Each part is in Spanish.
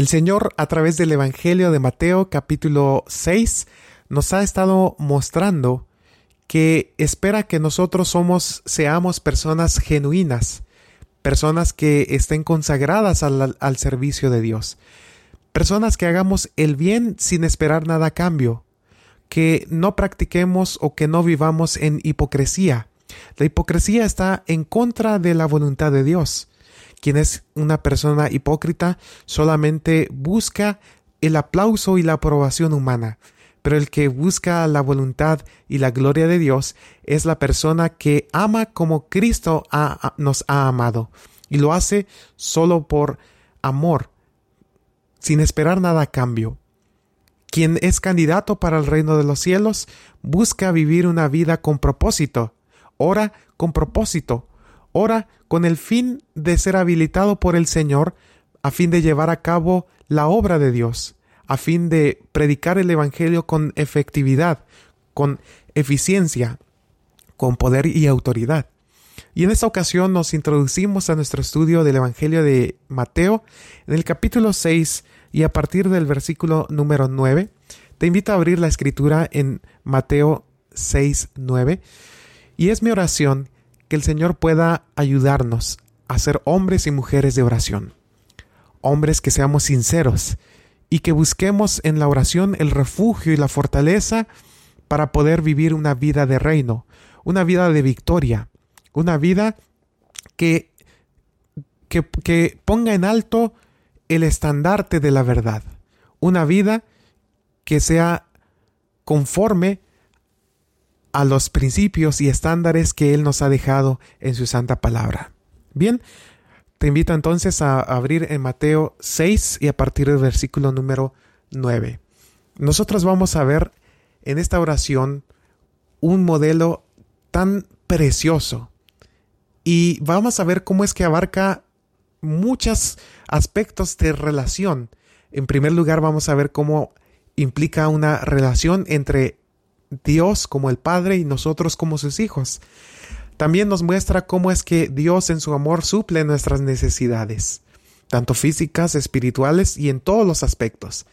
El Señor a través del Evangelio de Mateo capítulo 6 nos ha estado mostrando que espera que nosotros somos seamos personas genuinas, personas que estén consagradas al, al servicio de Dios, personas que hagamos el bien sin esperar nada a cambio, que no practiquemos o que no vivamos en hipocresía. La hipocresía está en contra de la voluntad de Dios. Quien es una persona hipócrita solamente busca el aplauso y la aprobación humana, pero el que busca la voluntad y la gloria de Dios es la persona que ama como Cristo nos ha amado. Y lo hace solo por amor, sin esperar nada a cambio. Quien es candidato para el reino de los cielos busca vivir una vida con propósito, ora con propósito, ora con el fin de ser habilitado por el Señor a fin de llevar a cabo la obra de Dios, a fin de predicar el Evangelio con efectividad, con eficiencia, con poder y autoridad. Y en esta ocasión nos introducimos a nuestro estudio del Evangelio de Mateo en el capítulo 6 y a partir del versículo número 9. Te invito a abrir la escritura en Mateo 6, 9. Y es mi oración que el Señor pueda ayudarnos a ser hombres y mujeres de oración. Hombres que seamos sinceros y que busquemos en la oración el refugio y la fortaleza para poder vivir una vida de reino, una vida de victoria, una vida que, que, que ponga en alto el estandarte de la verdad, una vida que sea conforme a los principios y estándares que Él nos ha dejado en su santa palabra. Bien, te invito entonces a abrir en Mateo 6 y a partir del versículo número 9. Nosotros vamos a ver en esta oración un modelo tan precioso y vamos a ver cómo es que abarca muchos aspectos de relación. En primer lugar vamos a ver cómo implica una relación entre Dios como el Padre y nosotros como sus hijos. También nos muestra cómo es que Dios en su amor suple nuestras necesidades, tanto físicas, espirituales y en todos los aspectos.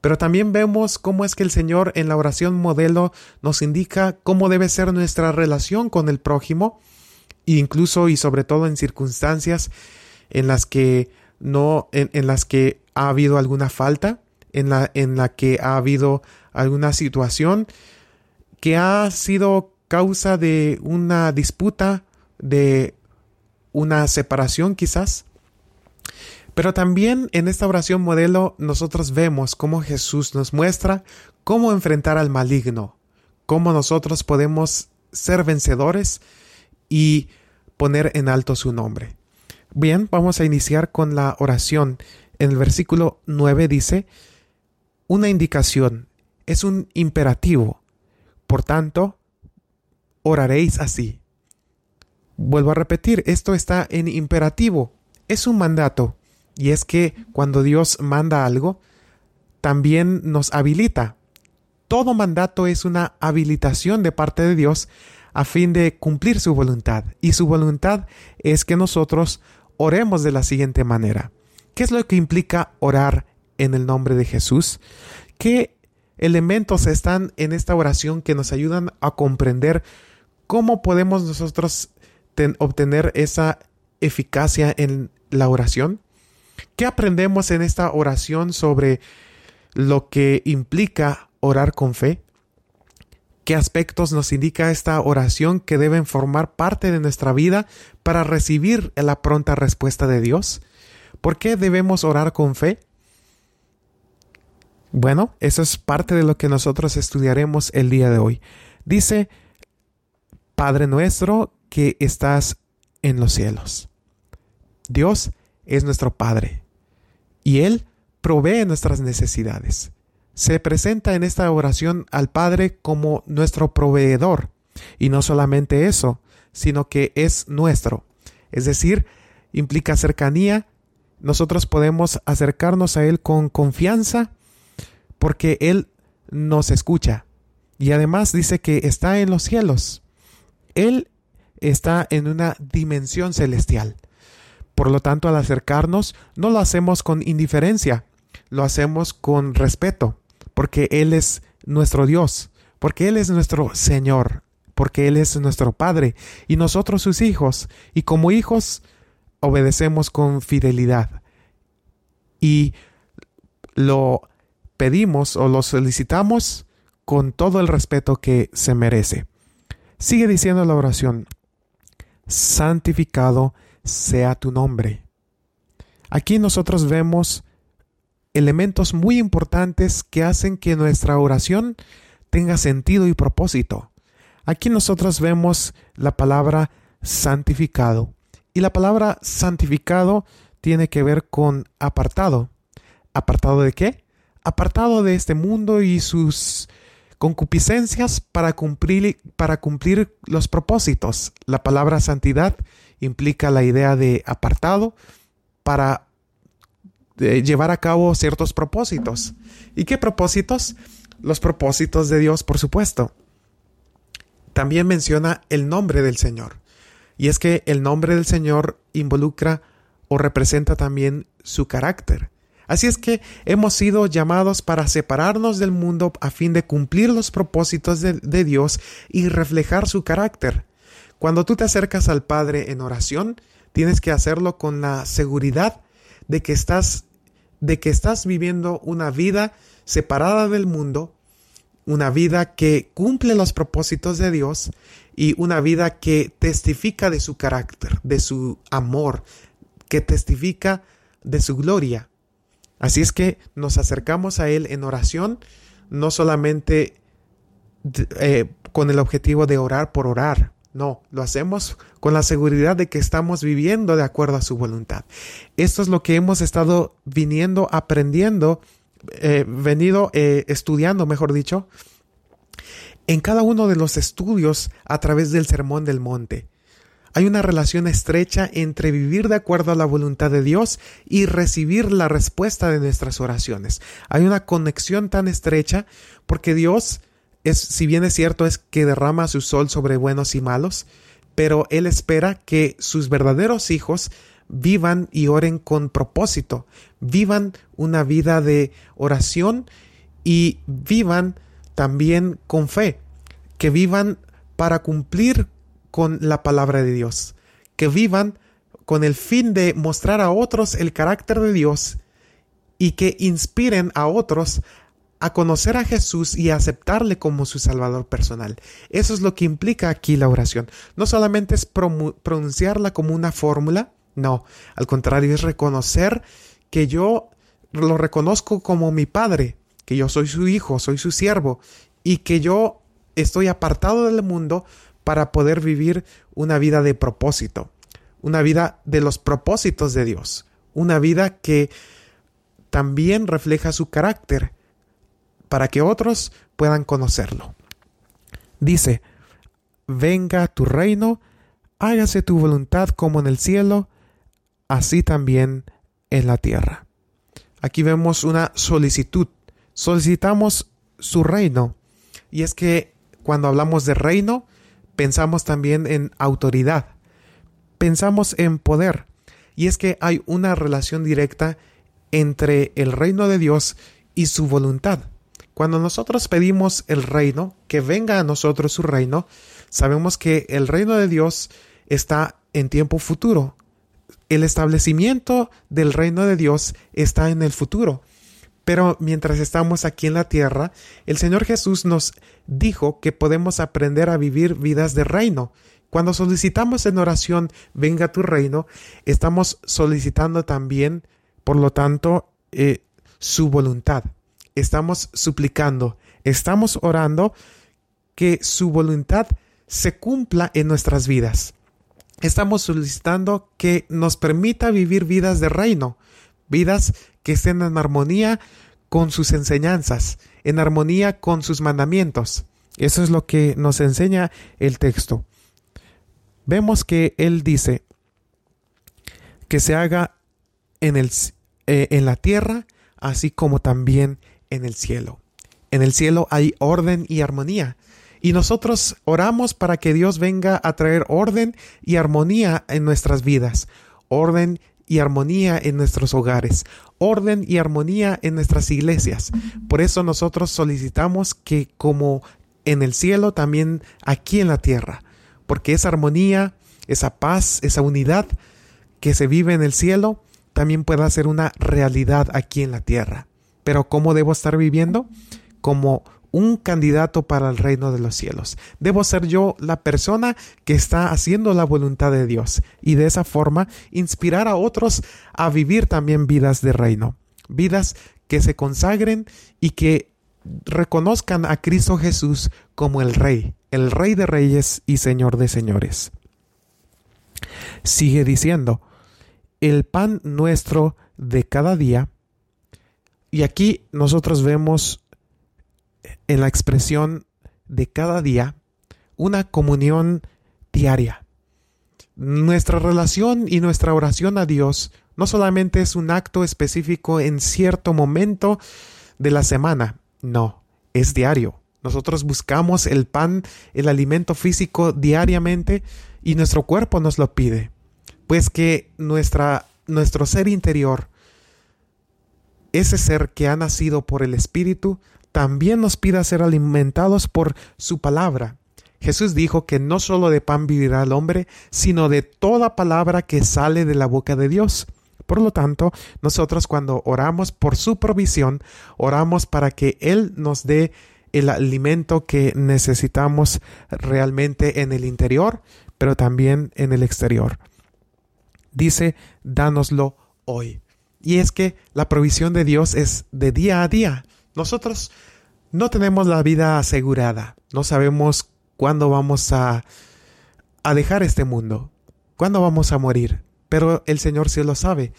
Pero también vemos cómo es que el Señor en la oración modelo nos indica cómo debe ser nuestra relación con el prójimo, incluso y sobre todo en circunstancias en las que no, en, las que ha habido alguna falta, en la, en la que ha habido alguna situación que ha sido causa de una disputa, de una separación quizás. Pero también en esta oración modelo nosotros vemos cómo Jesús nos muestra cómo enfrentar al maligno, cómo nosotros podemos ser vencedores y poner en alto su nombre. Bien, vamos a iniciar con la oración. En el versículo 9 dice, una indicación, es un imperativo. Por tanto, oraréis así. Vuelvo a repetir, esto está en imperativo, es un mandato, y es que cuando Dios manda algo, también nos habilita. Todo mandato es una habilitación de parte de Dios a fin de cumplir su voluntad, y su voluntad es que nosotros oremos de la siguiente manera. ¿Qué es lo que implica orar en el nombre de Jesús? ¿Qué elementos están en esta oración que nos ayudan a comprender cómo podemos nosotros obtener esa eficacia en la oración? ¿Qué aprendemos en esta oración sobre lo que implica orar con fe? ¿Qué aspectos nos indica esta oración que deben formar parte de nuestra vida para recibir la pronta respuesta de Dios? ¿Por qué debemos orar con fe? Bueno, eso es parte de lo que nosotros estudiaremos el día de hoy. Dice, Padre nuestro que estás en los cielos. Dios es nuestro Padre y Él provee nuestras necesidades se presenta en esta oración al Padre como nuestro proveedor. Y no solamente eso, sino que es nuestro. Es decir, implica cercanía. Nosotros podemos acercarnos a Él con confianza porque Él nos escucha. Y además dice que está en los cielos. Él está en una dimensión celestial. Por lo tanto, al acercarnos, no lo hacemos con indiferencia, lo hacemos con respeto, porque Él es nuestro Dios, porque Él es nuestro Señor, porque Él es nuestro Padre y nosotros sus hijos, y como hijos obedecemos con fidelidad. Y lo pedimos o lo solicitamos con todo el respeto que se merece. Sigue diciendo la oración, santificado sea tu nombre. Aquí nosotros vemos elementos muy importantes que hacen que nuestra oración tenga sentido y propósito. Aquí nosotros vemos la palabra santificado. Y la palabra santificado tiene que ver con apartado. ¿Apartado de qué? Apartado de este mundo y sus concupiscencias para cumplir, para cumplir los propósitos. La palabra santidad implica la idea de apartado para llevar a cabo ciertos propósitos. ¿Y qué propósitos? Los propósitos de Dios, por supuesto. También menciona el nombre del Señor. Y es que el nombre del Señor involucra o representa también su carácter. Así es que hemos sido llamados para separarnos del mundo a fin de cumplir los propósitos de, Dios y reflejar su carácter. Cuando tú te acercas al Padre en oración, tienes que hacerlo con la seguridad de que estás de que estás viviendo una vida separada del mundo, una vida que cumple los propósitos de Dios y una vida que testifica de su carácter, de su amor, que testifica de su gloria. Así es que nos acercamos a Él en oración, no solamente eh, con el objetivo de orar por orar, no, lo hacemos con la seguridad de que estamos viviendo de acuerdo a su voluntad. Esto es lo que hemos estado viniendo aprendiendo, eh, venido eh, estudiando, mejor dicho, en cada uno de los estudios a través del Sermón del Monte. Hay una relación estrecha entre vivir de acuerdo a la voluntad de Dios y recibir la respuesta de nuestras oraciones. Hay una conexión tan estrecha porque Dios es, si bien es cierto, es que derrama su sol sobre buenos y malos, pero Él espera que sus verdaderos hijos vivan y oren con propósito, vivan una vida de oración y vivan también con fe, que vivan para cumplir con la palabra de Dios, que vivan con el fin de mostrar a otros el carácter de Dios y que inspiren a otros a conocer a Jesús y a aceptarle como su Salvador personal. Eso es lo que implica aquí la oración. No solamente es pronunciarla como una fórmula, no, al contrario es reconocer que yo lo reconozco como mi Padre, que yo soy su Hijo, soy su siervo, y que yo estoy apartado del mundo para poder vivir una vida de propósito, una vida de los propósitos de Dios, una vida que también refleja su carácter, para que otros puedan conocerlo. Dice, venga tu reino, hágase tu voluntad como en el cielo, así también en la tierra. Aquí vemos una solicitud. Solicitamos su reino. Y es que cuando hablamos de reino, pensamos también en autoridad. Pensamos en poder. Y es que hay una relación directa entre el reino de Dios y su voluntad. Cuando nosotros pedimos el reino, que venga a nosotros su reino, sabemos que el reino de Dios está en tiempo futuro. El establecimiento del reino de Dios está en el futuro. Pero mientras estamos aquí en la tierra, el Señor Jesús nos dijo que podemos aprender a vivir vidas de reino. Cuando solicitamos en oración, venga tu reino, estamos solicitando también, por lo tanto, eh, su voluntad estamos suplicando, estamos orando que su voluntad se cumpla en nuestras vidas. Estamos solicitando que nos permita vivir vidas de reino, vidas que estén en armonía con sus enseñanzas, en armonía con sus mandamientos. Eso es lo que nos enseña el texto. Vemos que él dice que se haga en, el, eh, en la tierra, así como también en el cielo. En el cielo hay orden y armonía. Y nosotros oramos para que Dios venga a traer orden y armonía en nuestras vidas. Orden y armonía en nuestros hogares, orden y armonía en nuestras iglesias. Por eso nosotros solicitamos que como en el cielo, también aquí en la tierra, porque esa armonía, esa paz, esa unidad que se vive en el cielo, también pueda ser una realidad aquí en la tierra. Pero ¿cómo debo estar viviendo? Como un candidato para el reino de los cielos. Debo ser yo la persona que está haciendo la voluntad de Dios y de esa forma inspirar a otros a vivir también vidas de reino, vidas que se consagren y que reconozcan a Cristo Jesús como el Rey, el Rey de Reyes y Señor de Señores. Sigue diciendo, el pan nuestro de cada día, y aquí nosotros vemos en la expresión de cada día una comunión diaria. Nuestra relación y nuestra oración a Dios no solamente es un acto específico en cierto momento de la semana, no, es diario. Nosotros buscamos el pan, el alimento físico diariamente y nuestro cuerpo nos lo pide. Pues que nuestra, nuestro ser interior, ese ser que ha nacido por el Espíritu, también nos pida ser alimentados por su palabra. Jesús dijo que no solo de pan vivirá el hombre, sino de toda palabra que sale de la boca de Dios. Por lo tanto, nosotros cuando oramos por su provisión, oramos para que Él nos dé el alimento que necesitamos realmente en el interior, pero también en el exterior. Dice, dánoslo hoy. Y es que la provisión de Dios es de día a día. Nosotros no tenemos la vida asegurada, no sabemos cuándo vamos a, a dejar este mundo, cuándo vamos a morir, pero el Señor sí lo sabe.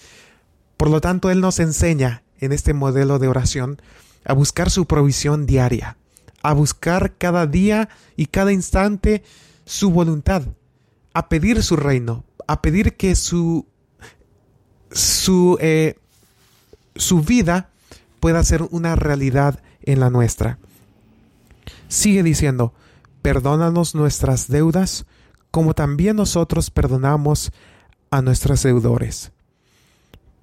Por lo tanto, Él nos enseña en este modelo de oración a buscar su provisión diaria, a buscar cada día y cada instante su voluntad, a pedir su reino, a pedir que su, su, eh, su vida pueda ser una realidad en la nuestra. Sigue diciendo, perdónanos nuestras deudas, como también nosotros perdonamos a nuestros deudores.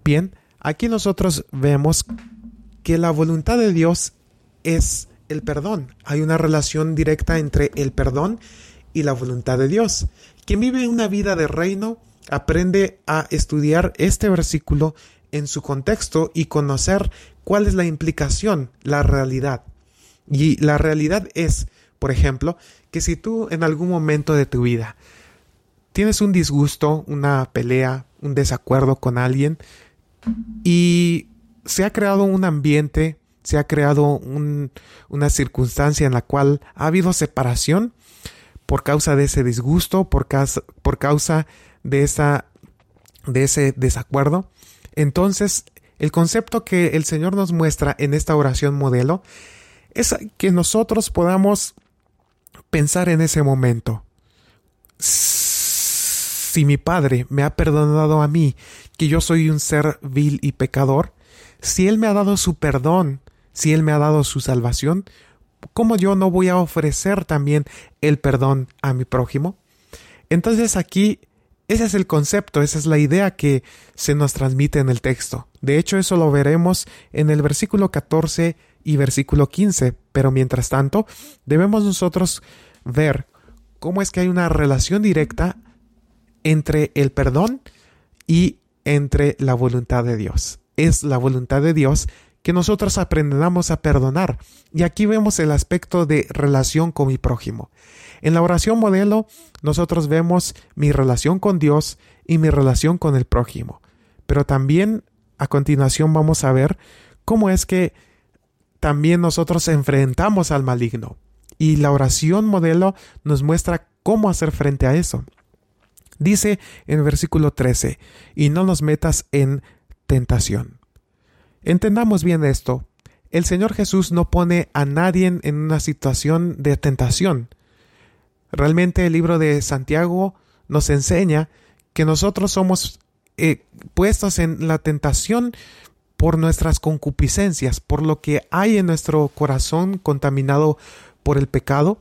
Bien, aquí nosotros vemos que la voluntad de Dios es el perdón. Hay una relación directa entre el perdón y la voluntad de Dios. Quien vive una vida de reino aprende a estudiar este versículo en su contexto y conocer cuál es la implicación, la realidad. Y la realidad es, por ejemplo, que si tú en algún momento de tu vida tienes un disgusto, una pelea, un desacuerdo con alguien y se ha creado un ambiente, se ha creado una circunstancia en la cual ha habido separación por causa de ese disgusto, por causa, por causa de, esa, de ese desacuerdo, entonces el concepto que el Señor nos muestra en esta oración modelo es que nosotros podamos pensar en ese momento. Si mi Padre me ha perdonado a mí, que yo soy un ser vil y pecador, si Él me ha dado su perdón, si Él me ha dado su salvación, ¿cómo yo no voy a ofrecer también el perdón a mi prójimo? Entonces aquí ese es el concepto, esa es la idea que se nos transmite en el texto. De hecho, eso lo veremos en el versículo 14 y versículo 15, pero mientras tanto, debemos nosotros ver cómo es que hay una relación directa entre el perdón y entre la voluntad de Dios. Es la voluntad de Dios que nosotros aprendamos a perdonar. Y aquí vemos el aspecto de relación con mi prójimo. En la oración modelo, nosotros vemos mi relación con Dios y mi relación con el prójimo. Pero también a continuación vamos a ver cómo es que también nosotros enfrentamos al maligno. Y la oración modelo nos muestra cómo hacer frente a eso. Dice en el versículo 13, y no nos metas en tentación. Entendamos bien esto. El Señor Jesús no pone a nadie en una situación de tentación. Realmente el libro de Santiago nos enseña que nosotros somos eh, puestos en la tentación por nuestras concupiscencias, por lo que hay en nuestro corazón contaminado por el pecado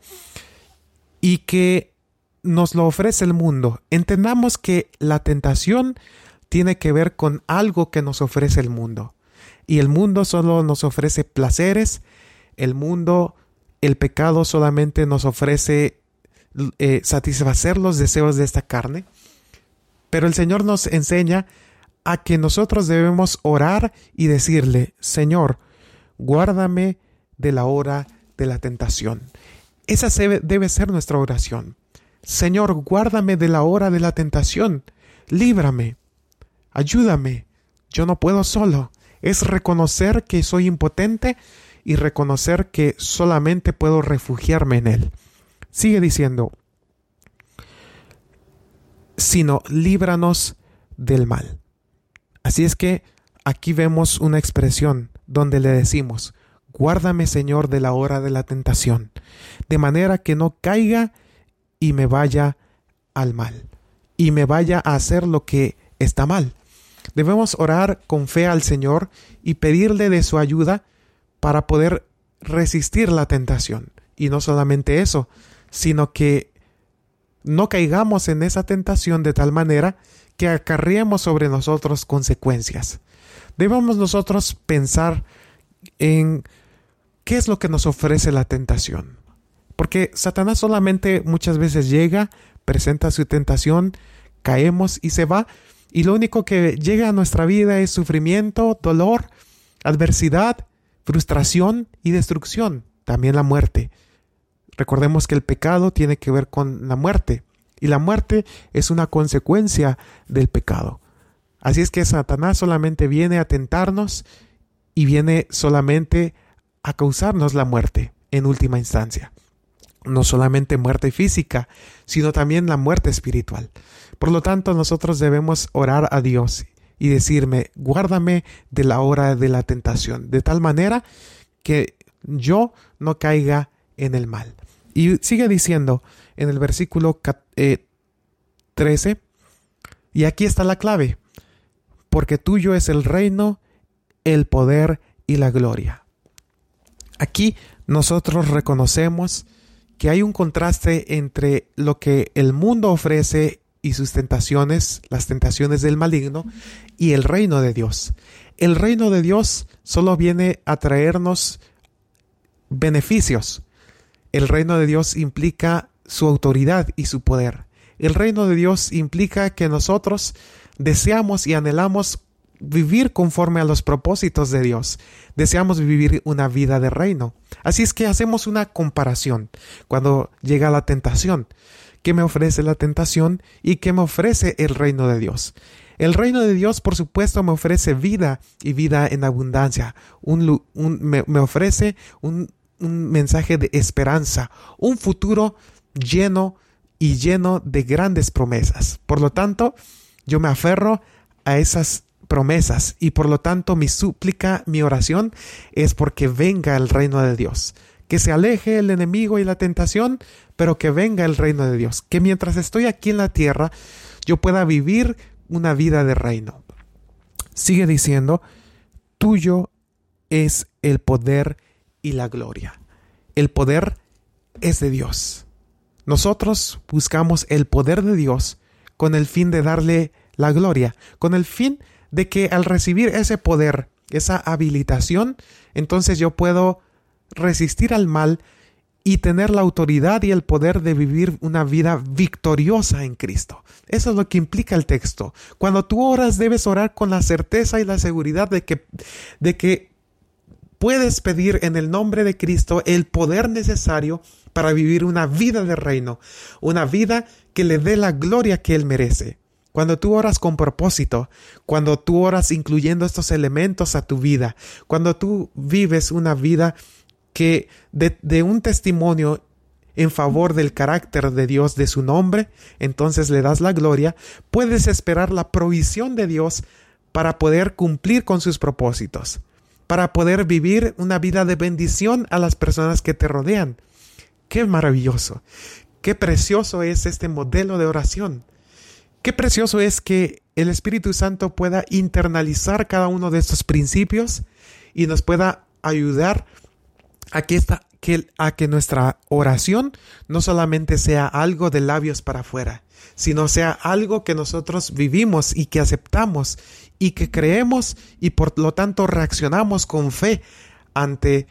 y que nos lo ofrece el mundo. Entendamos que la tentación tiene que ver con algo que nos ofrece el mundo. Y el mundo solo nos ofrece placeres, el mundo, el pecado solamente nos ofrece eh, satisfacer los deseos de esta carne. Pero el Señor nos enseña a que nosotros debemos orar y decirle, Señor, guárdame de la hora de la tentación. Esa debe ser nuestra oración. Señor, guárdame de la hora de la tentación. Líbrame. Ayúdame. Yo no puedo solo. Es reconocer que soy impotente y reconocer que solamente puedo refugiarme en Él. Sigue diciendo, sino líbranos del mal. Así es que aquí vemos una expresión donde le decimos, guárdame Señor de la hora de la tentación, de manera que no caiga y me vaya al mal, y me vaya a hacer lo que está mal. Debemos orar con fe al Señor y pedirle de su ayuda para poder resistir la tentación. Y no solamente eso, sino que no caigamos en esa tentación de tal manera que acarriemos sobre nosotros consecuencias. Debemos nosotros pensar en qué es lo que nos ofrece la tentación. Porque Satanás solamente muchas veces llega, presenta su tentación, caemos y se va, y lo único que llega a nuestra vida es sufrimiento, dolor, adversidad, frustración y destrucción, también la muerte. Recordemos que el pecado tiene que ver con la muerte y la muerte es una consecuencia del pecado. Así es que Satanás solamente viene a tentarnos y viene solamente a causarnos la muerte en última instancia. No solamente muerte física, sino también la muerte espiritual. Por lo tanto, nosotros debemos orar a Dios y decirme, guárdame de la hora de la tentación, de tal manera que yo no caiga en el mal. Y sigue diciendo en el versículo 13, eh, y aquí está la clave, porque tuyo es el reino, el poder y la gloria. Aquí nosotros reconocemos que hay un contraste entre lo que el mundo ofrece y sus tentaciones, las tentaciones del maligno, y el reino de Dios. El reino de Dios solo viene a traernos beneficios, el reino de Dios implica su autoridad y su poder. El reino de Dios implica que nosotros deseamos y anhelamos vivir conforme a los propósitos de Dios. Deseamos vivir una vida de reino. Así es que hacemos una comparación cuando llega la tentación. ¿Qué me ofrece la tentación y qué me ofrece el reino de Dios? El reino de Dios, por supuesto, me ofrece vida y vida en abundancia. me, me ofrece un un mensaje de esperanza, un futuro lleno y lleno de grandes promesas. Por lo tanto, yo me aferro a esas promesas y por lo tanto mi súplica, mi oración es porque venga el reino de Dios, que se aleje el enemigo y la tentación, pero que venga el reino de Dios, que mientras estoy aquí en la tierra yo pueda vivir una vida de reino. Sigue diciendo, tuyo es el poder y la gloria. El poder es de Dios. Nosotros buscamos el poder de Dios con el fin de darle la gloria, con el fin de que al recibir ese poder, esa habilitación, entonces yo puedo resistir al mal y tener la autoridad y el poder de vivir una vida victoriosa en Cristo. Eso es lo que implica el texto. Cuando tú oras debes orar con la certeza y la seguridad de que, de que puedes pedir en el nombre de Cristo el poder necesario para vivir una vida de reino, una vida que le dé la gloria que Él merece. Cuando tú oras con propósito, cuando tú oras incluyendo estos elementos a tu vida, cuando tú vives una vida que de, un testimonio en favor del carácter de Dios, de su nombre, entonces le das la gloria, puedes esperar la provisión de Dios para poder cumplir con sus propósitos para poder vivir una vida de bendición a las personas que te rodean. Qué maravilloso, qué precioso es este modelo de oración. Qué precioso es que el Espíritu Santo pueda internalizar cada uno de estos principios y nos pueda ayudar a que esta, que, a que nuestra oración no solamente sea algo de labios para afuera, sino sea algo que nosotros vivimos y que aceptamos y que creemos y por lo tanto reaccionamos con fe ante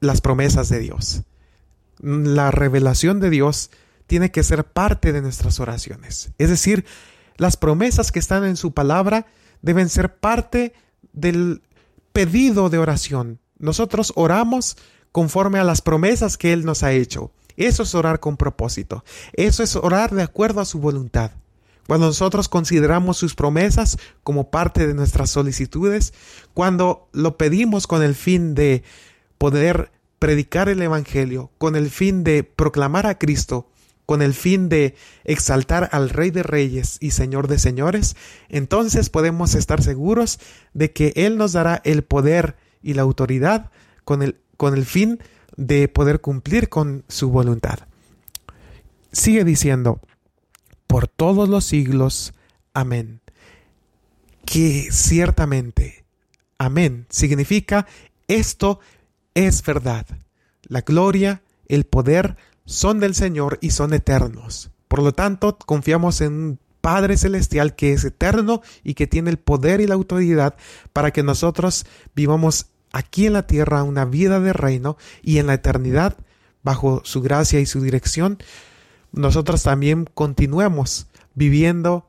las promesas de Dios. La revelación de Dios tiene que ser parte de nuestras oraciones. Es decir, las promesas que están en su palabra deben ser parte del pedido de oración. Nosotros oramos conforme a las promesas que Él nos ha hecho. Eso es orar con propósito. Eso es orar de acuerdo a su voluntad. Cuando nosotros consideramos sus promesas como parte de nuestras solicitudes, cuando lo pedimos con el fin de poder predicar el Evangelio, con el fin de proclamar a Cristo, con el fin de exaltar al Rey de Reyes y Señor de Señores, entonces podemos estar seguros de que Él nos dará el poder y la autoridad con el, con el fin de poder cumplir con su voluntad. Sigue diciendo, por todos los siglos, amén. Que ciertamente, amén, significa esto es verdad. La gloria, el poder son del Señor y son eternos. Por lo tanto, confiamos en un Padre Celestial que es eterno y que tiene el poder y la autoridad para que nosotros vivamos aquí en la tierra una vida de reino y en la eternidad, bajo su gracia y su dirección, nosotros también continuemos viviendo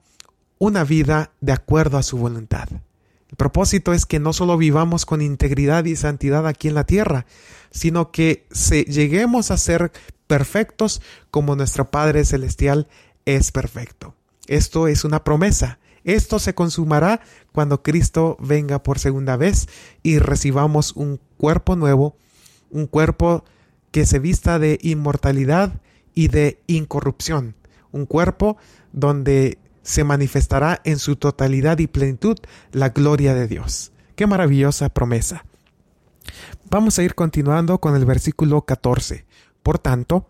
una vida de acuerdo a su voluntad. El propósito es que no solo vivamos con integridad y santidad aquí en la tierra, sino que se, lleguemos a ser perfectos como nuestro Padre Celestial es perfecto. Esto es una promesa. Esto se consumará cuando Cristo venga por segunda vez y recibamos un cuerpo nuevo, un cuerpo que se vista de inmortalidad y de incorrupción, un cuerpo donde se manifestará en su totalidad y plenitud la gloria de Dios. Qué maravillosa promesa. Vamos a ir continuando con el versículo 14. Por tanto,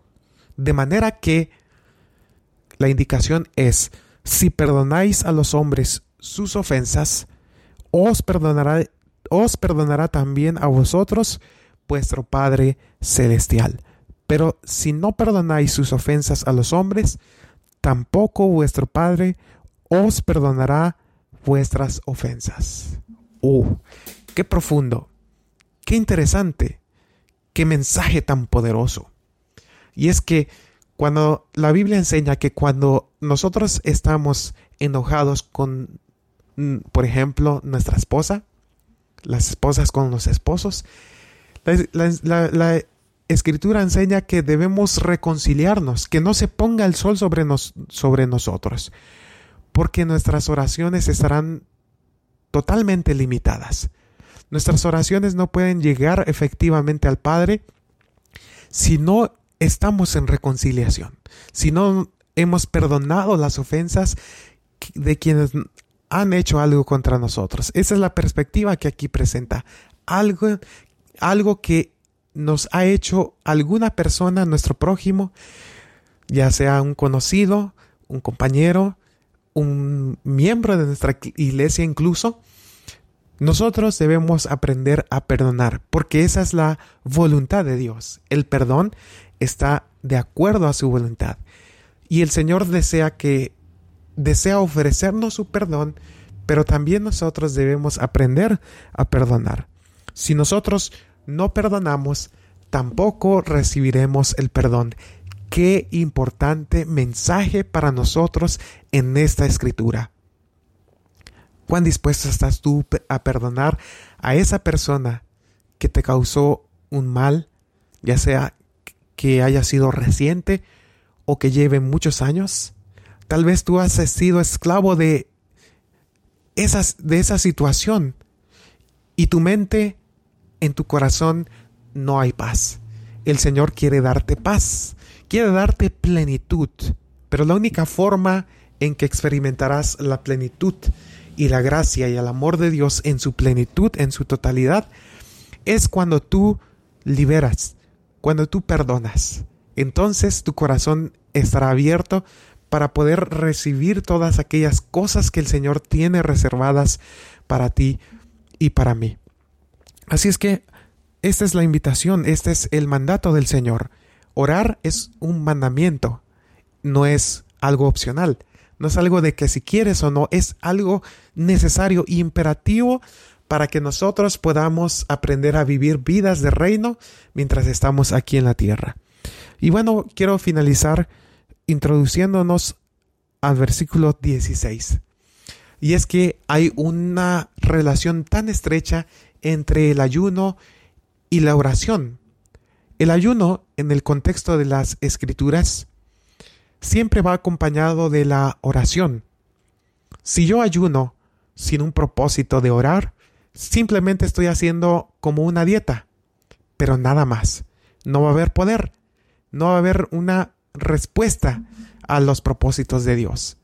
de manera que la indicación es, si perdonáis a los hombres sus ofensas, os perdonará, os perdonará también a vosotros vuestro Padre Celestial. Pero si no perdonáis sus ofensas a los hombres, tampoco vuestro Padre os perdonará vuestras ofensas. ¡Uh! ¡Qué profundo! ¡Qué interesante! ¡Qué mensaje tan poderoso! Y es que cuando la Biblia enseña que cuando nosotros estamos enojados con, mm, por ejemplo, nuestra esposa, las esposas con los esposos, la, escritura enseña que debemos reconciliarnos, que no se ponga el sol sobre, nos, sobre nosotros, porque nuestras oraciones estarán totalmente limitadas. Nuestras oraciones no pueden llegar efectivamente al Padre si no estamos en reconciliación, si no hemos perdonado las ofensas de quienes han hecho algo contra nosotros. Esa es la perspectiva que aquí presenta. Algo, algo que nos ha hecho alguna persona, nuestro prójimo, ya sea un conocido, un compañero, un miembro de nuestra iglesia incluso, nosotros debemos aprender a perdonar, porque esa es la voluntad de Dios. El perdón está de acuerdo a su voluntad. Y el Señor desea que desea ofrecernos su perdón, pero también nosotros debemos aprender a perdonar. Si nosotros no perdonamos, tampoco recibiremos el perdón. Qué importante mensaje para nosotros en esta escritura. ¿Cuán dispuesto estás tú a perdonar a esa persona que te causó un mal, ya sea que haya sido reciente o que lleve muchos años. Tal vez tú has sido esclavo de, esas, de esa situación y tu mente, en tu corazón, no hay paz. El Señor quiere darte paz, quiere darte plenitud, pero la única forma en que experimentarás la plenitud y la gracia y el amor de Dios en su plenitud, en su totalidad, es cuando tú liberas cuando tú perdonas, entonces tu corazón estará abierto para poder recibir todas aquellas cosas que el Señor tiene reservadas para ti y para mí. Así es que Esta es la invitación, este es el mandato del Señor. Orar es un mandamiento, no es algo opcional, no es algo de que si quieres o no, es algo necesario imperativo para que nosotros podamos aprender a vivir vidas de reino mientras estamos aquí en la tierra. Y bueno, quiero finalizar introduciéndonos al versículo 16. Y es que hay una relación tan estrecha entre el ayuno y la oración. El ayuno, en el contexto de las escrituras, siempre va acompañado de la oración. Si yo ayuno sin un propósito de orar, simplemente estoy haciendo como una dieta, pero nada más. No va a haber poder, no va a haber una respuesta a los propósitos de Dios.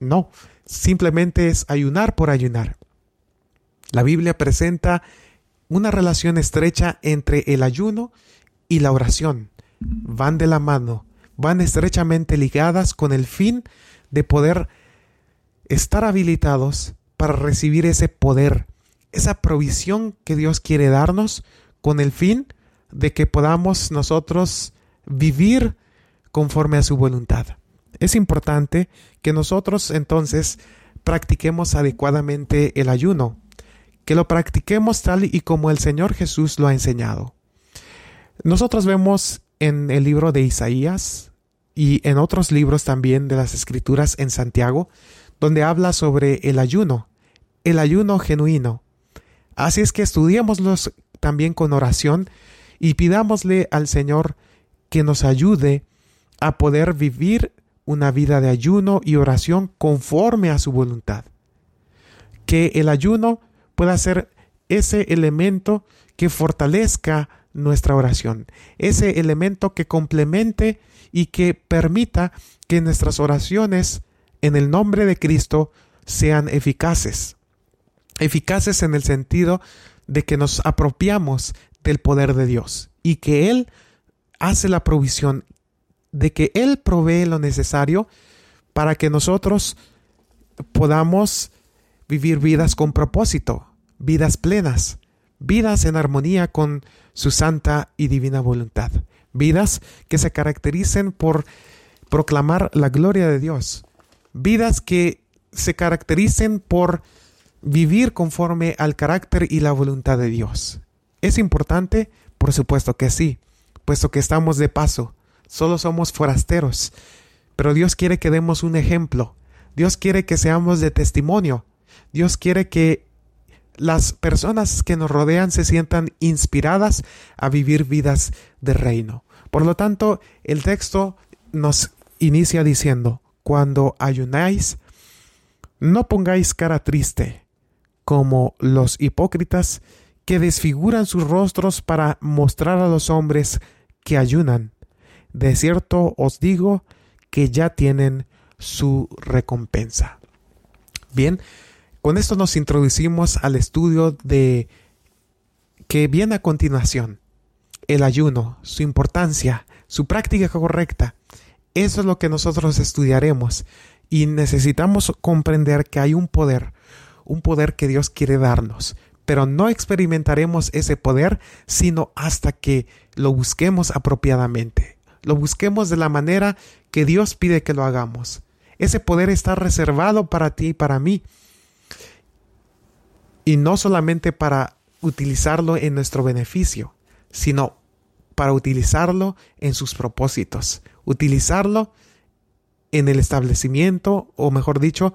No, simplemente es ayunar por ayunar. La Biblia presenta una relación estrecha entre el ayuno y la oración. Van de la mano, van estrechamente ligadas con el fin de poder estar habilitados para recibir ese poder, esa provisión que Dios quiere darnos con el fin de que podamos nosotros vivir conforme a su voluntad. Es importante que nosotros entonces practiquemos adecuadamente el ayuno, que lo practiquemos tal y como el Señor Jesús lo ha enseñado. Nosotros vemos en el libro de Isaías y en otros libros también de las Escrituras en Santiago, donde habla sobre el ayuno, el ayuno genuino. Así es que estudiémoslos también con oración y pidámosle al Señor que nos ayude a poder vivir una vida de ayuno y oración conforme a su voluntad. Que el ayuno pueda ser ese elemento que fortalezca nuestra oración, ese elemento que complemente y que permita que nuestras oraciones en el nombre de Cristo sean eficaces. Eficaces en el sentido de que nos apropiamos del poder de Dios y que Él hace la provisión, de que Él provee lo necesario para que nosotros podamos vivir vidas con propósito, vidas plenas, vidas en armonía con su santa y divina voluntad, vidas que se caractericen por proclamar la gloria de Dios, vidas que se caractericen por vivir conforme al carácter y la voluntad de Dios. ¿Es importante? Por supuesto que sí, puesto que estamos de paso, solo somos forasteros, pero Dios quiere que demos un ejemplo, Dios quiere que seamos de testimonio, Dios quiere que las personas que nos rodean se sientan inspiradas a vivir vidas de reino. Por lo tanto, el texto nos inicia diciendo, cuando ayunáis, no pongáis cara triste, como los hipócritas que desfiguran sus rostros para mostrar a los hombres que ayunan. De cierto os digo que ya tienen su recompensa. Bien, con esto nos introducimos al estudio de que viene a continuación, el ayuno, su importancia, su práctica correcta. Eso es lo que nosotros estudiaremos y necesitamos comprender que hay un poder, un poder que Dios quiere darnos, pero no experimentaremos ese poder sino hasta que lo busquemos apropiadamente, lo busquemos de la manera que Dios pide que lo hagamos. Ese poder está reservado para ti y para mí. Y no solamente para utilizarlo en nuestro beneficio, sino para utilizarlo en sus propósitos, utilizarlo en el establecimiento, o mejor dicho,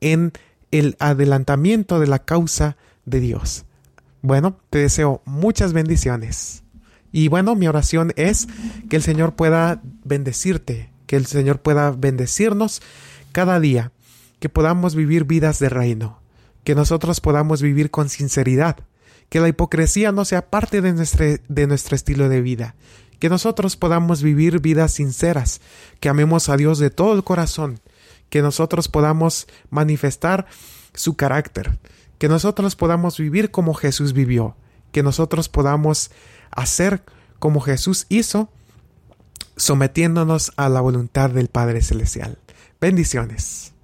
en el adelantamiento de la causa de Dios. Bueno, te deseo muchas bendiciones. Y bueno, mi oración es que el Señor pueda bendecirte, que el Señor pueda bendecirnos cada día, que podamos vivir vidas de reino que nosotros podamos vivir con sinceridad, que la hipocresía no sea parte de nuestro, de nuestro estilo de vida, que nosotros podamos vivir vidas sinceras, que amemos a Dios de todo el corazón, que nosotros podamos manifestar su carácter, que nosotros podamos vivir como Jesús vivió, que nosotros podamos hacer como Jesús hizo, sometiéndonos a la voluntad del Padre Celestial. Bendiciones.